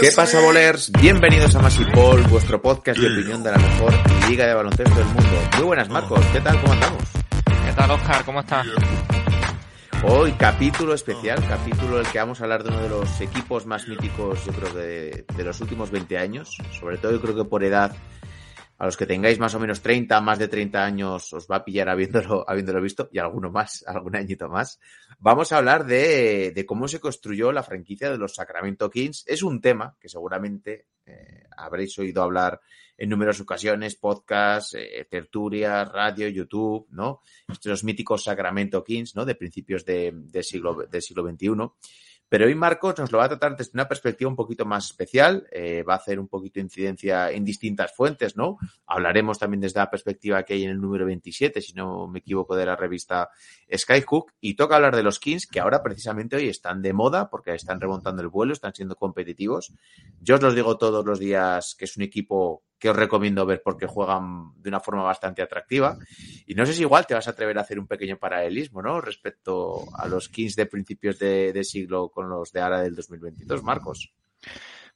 ¿Qué pasa, bolers? Bienvenidos a Masipol, vuestro podcast de opinión de la mejor liga de baloncesto del mundo. Muy buenas, Marcos. ¿Qué tal? ¿Cómo andamos? ¿Qué tal, Oscar? ¿Cómo estás? Hoy capítulo especial, capítulo en el que vamos a hablar de uno de los equipos más míticos, yo creo que de, los últimos 20 años. Sobre todo yo creo que por edad, a los que tengáis más o menos 30, más de 30 años, os va a pillar habiéndolo, habiéndolo visto, y alguno más, algún añito más. Vamos a hablar de, de cómo se construyó la franquicia de los Sacramento Kings. Es un tema que seguramente eh, habréis oído hablar en numerosas ocasiones, podcast, eh, tertulias, radio, YouTube, ¿no? Estos míticos Sacramento Kings, ¿no? De principios de, de siglo, del siglo XXI. Pero hoy Marcos nos lo va a tratar desde una perspectiva un poquito más especial, eh, va a hacer un poquito de incidencia en distintas fuentes, ¿no? Hablaremos también desde la perspectiva que hay en el número 27, si no me equivoco, de la revista Skyhook, y toca hablar de los Kings, que ahora precisamente hoy están de moda porque están remontando el vuelo, están siendo competitivos. Yo os los digo todos los días que es un equipo os recomiendo ver porque juegan de una forma bastante atractiva. Y no sé si igual te vas a atrever a hacer un pequeño paralelismo, ¿no? Respecto a los Kings de principios de, siglo con los de ahora del 2022, Marcos.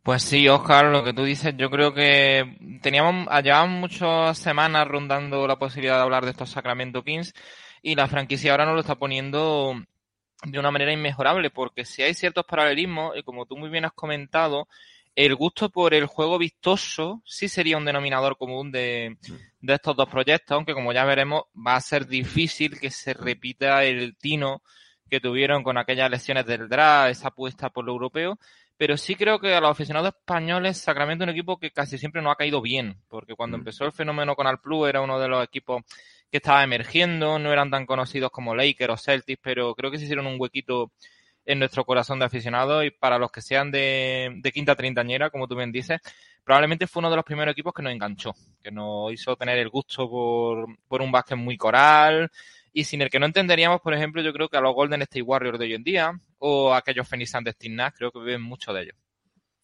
Pues sí, Oscar, lo que tú dices, yo creo que teníamos, llevaban muchas semanas rondando la posibilidad de hablar de estos Sacramento Kings y la franquicia ahora nos lo está poniendo de una manera inmejorable, porque si hay ciertos paralelismos, y como tú muy bien has comentado, el gusto por el juego vistoso sí sería un denominador común de, de, estos dos proyectos, aunque como ya veremos va a ser difícil que se repita el tino que tuvieron con aquellas lesiones del draft, esa apuesta por lo europeo, pero sí creo que a los aficionados españoles Sacramento es un equipo que casi siempre no ha caído bien, porque cuando mm. empezó el fenómeno con Alplu era uno de los equipos que estaba emergiendo, no eran tan conocidos como Lakers o Celtics, pero creo que se hicieron un huequito en nuestro corazón de aficionados y para los que sean de, de quinta treintañera, como tú bien dices, probablemente fue uno de los primeros equipos que nos enganchó, que nos hizo tener el gusto por, por un básquet muy coral y sin el que no entenderíamos, por ejemplo, yo creo que a los Golden State Warriors de hoy en día o a aquellos Phoenix de Steve creo que viven mucho de ellos.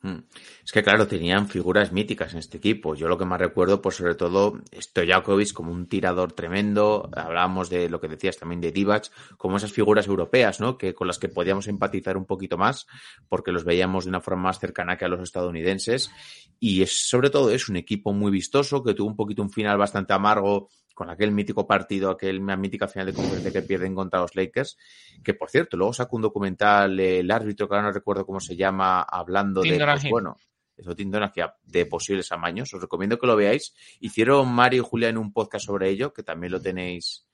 Hmm. Es que, claro, tenían figuras míticas en este equipo. Yo lo que más recuerdo, pues sobre todo, Stojakovic como un tirador tremendo. Hablábamos de lo que decías también de Divac, como esas figuras europeas, ¿no? Que con las que podíamos empatizar un poquito más, porque los veíamos de una forma más cercana que a los estadounidenses. Y es, sobre todo, es un equipo muy vistoso, que tuvo un poquito un final bastante amargo con aquel mítico partido, aquel mítica final de conferencia que pierden contra los Lakers, que por cierto, luego sacó un documental el árbitro, que ahora no recuerdo cómo se llama, hablando de, pues, bueno, eso de posibles amaños. Os recomiendo que lo veáis. Hicieron Mario y Julia en un podcast sobre ello, que también lo tenéis,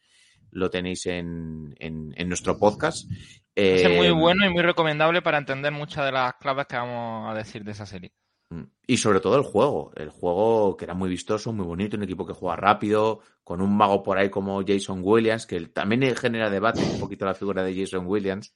lo tenéis en, en, nuestro podcast. Es muy eh, bueno y muy recomendable para entender muchas de las claves que vamos a decir de esa serie. Y sobre todo el juego, el juego que era muy vistoso, muy bonito, un equipo que juega rápido, con un mago por ahí como Jason Williams, que también genera debate un poquito la figura de Jason Williams.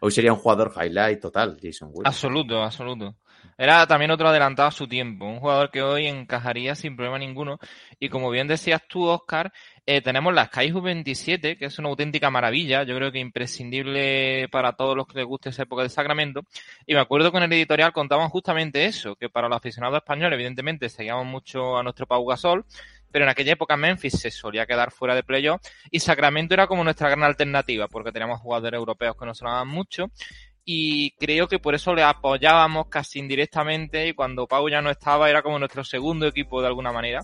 Hoy sería un jugador highlight total, Jason Williams. Absoluto, absoluto. Era también otro adelantado a su tiempo, un jugador que hoy encajaría sin problema ninguno. Y como bien decías tú, Oscar, eh, tenemos la Skyhook 27, que es una auténtica maravilla, yo creo que imprescindible para todos los que les guste esa época de Sacramento. Y me acuerdo que en el editorial contaban justamente eso, que para los aficionados españoles, evidentemente, seguíamos mucho a nuestro Pau Gasol, pero en aquella época Memphis se solía quedar fuera de playoff y Sacramento era como nuestra gran alternativa, porque teníamos jugadores europeos que nos sonaban mucho y creo que por eso le apoyábamos casi indirectamente y cuando Pau ya no estaba era como nuestro segundo equipo de alguna manera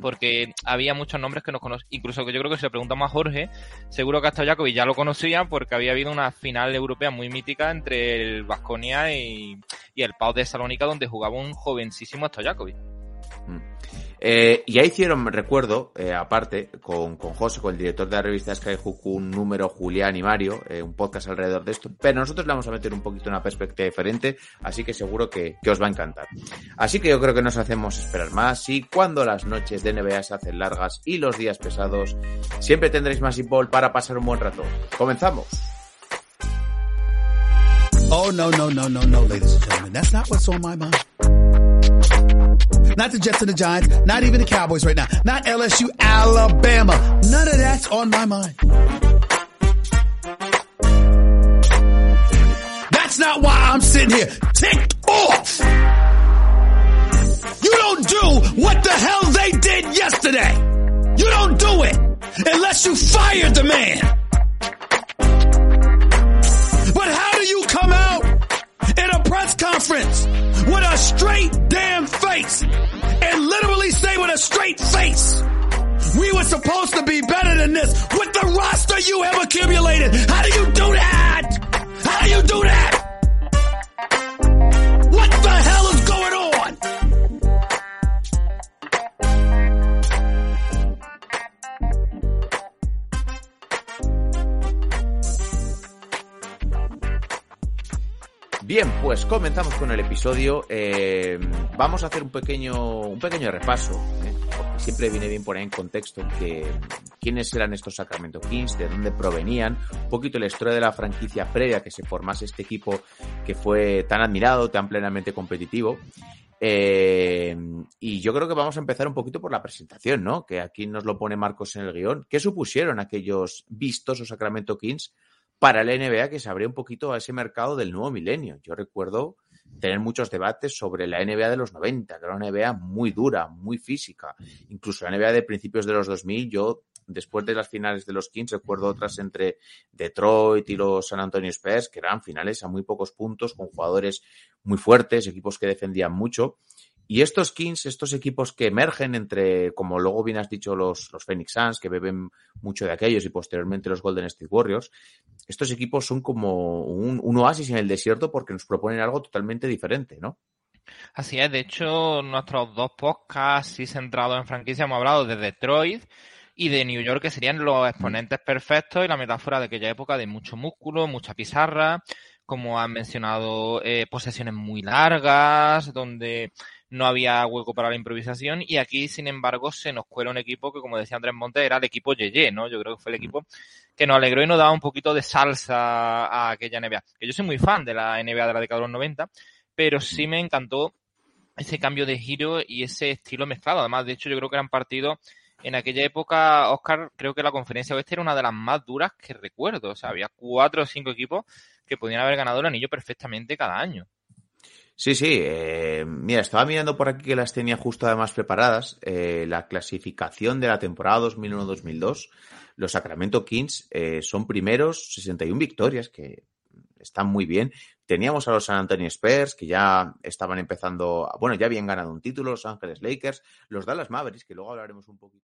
porque había muchos nombres que nos conocían, incluso que yo creo que si le preguntamos a Jorge, seguro que hasta Jacobi ya lo conocía porque había habido una final europea muy mítica entre el Vasconia y, el Pau de Salónica donde jugaba un jovencísimo Stojakovic. Mm. Eh, y ahí hicieron, recuerdo, eh, aparte, con, con José, con el director de la revista Skyhook, un número Julián y Mario, eh, un podcast alrededor de esto, pero nosotros le vamos a meter un poquito una perspectiva diferente, así que seguro que, que, os va a encantar. Así que yo creo que nos hacemos esperar más y cuando las noches de NBA se hacen largas y los días pesados, siempre tendréis más ball para pasar un buen rato. ¡Comenzamos! Oh, no, no, no, no, no, ladies and gentlemen. That's not what's on my mind. Not the Jets and the Giants, not even the Cowboys right now, not LSU, Alabama. None of that's on my mind. That's not why I'm sitting here ticked off. You don't do what the hell they did yesterday. You don't do it unless you fired the man. But how do you come out in a press conference with a straight damn face and literally say with a straight face, we were supposed to be better than this with the roster you have accumulated. How do you do that? How do you do that? Bien, pues comenzamos con el episodio. Eh, vamos a hacer un pequeño, un pequeño repaso, ¿eh? siempre viene bien poner en contexto que quiénes eran estos Sacramento Kings, de dónde provenían, un poquito la historia de la franquicia previa que se formase este equipo que fue tan admirado, tan plenamente competitivo. Eh, y yo creo que vamos a empezar un poquito por la presentación, ¿no? Que aquí nos lo pone Marcos en el guion. ¿Qué supusieron aquellos vistosos Sacramento Kings para la NBA que se abría un poquito a ese mercado del nuevo milenio? Yo recuerdo tener muchos debates sobre la NBA de los 90, que era una NBA muy dura, muy física. Incluso la NBA de principios de los 2000, yo después de las finales de los Kings, recuerdo otras entre Detroit y los San Antonio Spurs, que eran finales a muy pocos puntos, con jugadores muy fuertes, equipos que defendían mucho. Y estos Kings, estos equipos que emergen entre, como luego bien has dicho, los, los Phoenix Suns, que beben mucho de aquellos, y posteriormente los Golden State Warriors, estos equipos son como un, un oasis en el desierto porque nos proponen algo totalmente diferente, ¿no? Así es, de hecho, nuestros dos podcasts sí centrados en franquicia hemos hablado de Detroit y de New York, que serían los exponentes perfectos y la metáfora de aquella época de mucho músculo, mucha pizarra, como han mencionado, eh, posesiones muy largas, donde no había hueco para la improvisación y aquí, sin embargo, se nos cuela un equipo que, como decía Andrés Montes, era el equipo Yeye, ¿no? Yo creo que fue el equipo que nos alegró y nos daba un poquito de salsa a aquella NBA. Que yo soy muy fan de la NBA de la década de los 90, pero sí me encantó ese cambio de giro y ese estilo mezclado. Además, de hecho, yo creo que eran partidos en aquella época, Oscar, creo que la conferencia oeste era una de las más duras que recuerdo. O sea, había cuatro o cinco equipos que podían haber ganado el anillo perfectamente cada año. Sí, sí. Eh, mira, estaba mirando por aquí que las tenía justo además preparadas. Eh, la clasificación de la temporada 2001-2002. Los Sacramento Kings eh, son primeros, 61 victorias, que están muy bien. Teníamos a los San Antonio Spurs, que ya estaban empezando, bueno, ya habían ganado un título, los Ángeles Lakers, los Dallas Mavericks, que luego hablaremos un poquito.